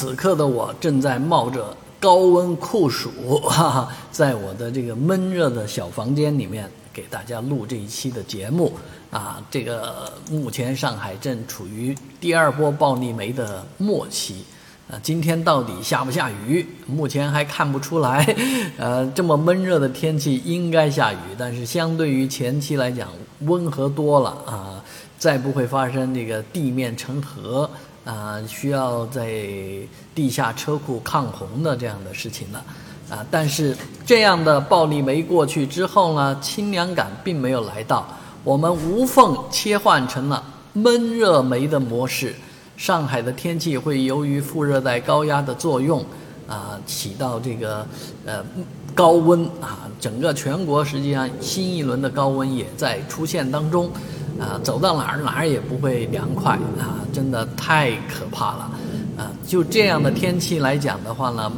此刻的我正在冒着高温酷暑，哈哈，在我的这个闷热的小房间里面给大家录这一期的节目。啊，这个目前上海正处于第二波暴力梅的末期。啊，今天到底下不下雨？目前还看不出来。呃，这么闷热的天气应该下雨，但是相对于前期来讲温和多了啊，再不会发生这个地面成河。啊，需要在地下车库抗洪的这样的事情了，啊，但是这样的暴力没过去之后呢，清凉感并没有来到，我们无缝切换成了闷热梅的模式。上海的天气会由于副热带高压的作用，啊，起到这个呃高温啊，整个全国实际上新一轮的高温也在出现当中。啊，走到哪儿哪儿也不会凉快啊，真的太可怕了，啊，就这样的天气来讲的话呢，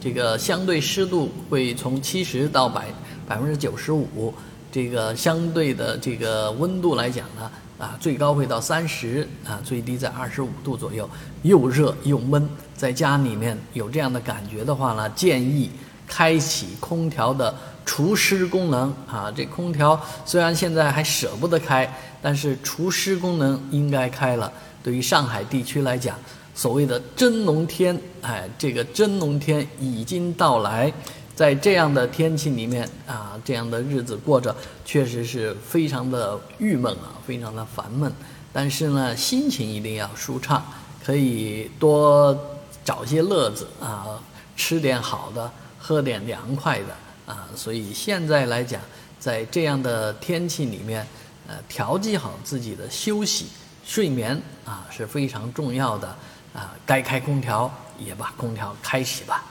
这个相对湿度会从七十到百百分之九十五，这个相对的这个温度来讲呢，啊，最高会到三十，啊，最低在二十五度左右，又热又闷，在家里面有这样的感觉的话呢，建议开启空调的。除湿功能啊，这空调虽然现在还舍不得开，但是除湿功能应该开了。对于上海地区来讲，所谓的真龙天，哎，这个真龙天已经到来。在这样的天气里面啊，这样的日子过着，确实是非常的郁闷啊，非常的烦闷。但是呢，心情一定要舒畅，可以多找些乐子啊，吃点好的，喝点凉快的。啊，所以现在来讲，在这样的天气里面，呃，调剂好自己的休息、睡眠啊是非常重要的。啊，该开空调也把空调开启吧。